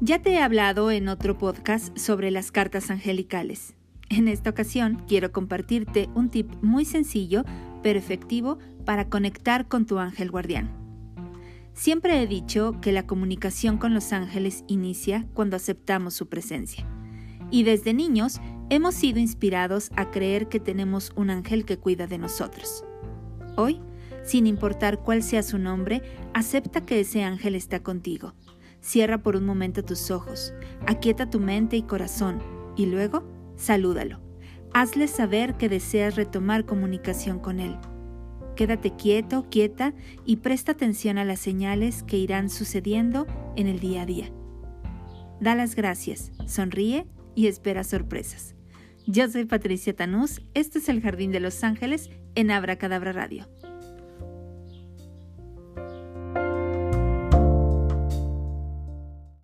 Ya te he hablado en otro podcast sobre las cartas angelicales. En esta ocasión quiero compartirte un tip muy sencillo pero efectivo para conectar con tu ángel guardián. Siempre he dicho que la comunicación con los ángeles inicia cuando aceptamos su presencia. Y desde niños hemos sido inspirados a creer que tenemos un ángel que cuida de nosotros. Hoy, sin importar cuál sea su nombre, acepta que ese ángel está contigo Cierra por un momento tus ojos, aquieta tu mente y corazón y luego salúdalo. Hazle saber que deseas retomar comunicación con él. Quédate quieto, quieta y presta atención a las señales que irán sucediendo en el día a día. Da las gracias, sonríe y espera sorpresas. Yo soy Patricia Tanús, este es el Jardín de los Ángeles en Abra Cadabra Radio.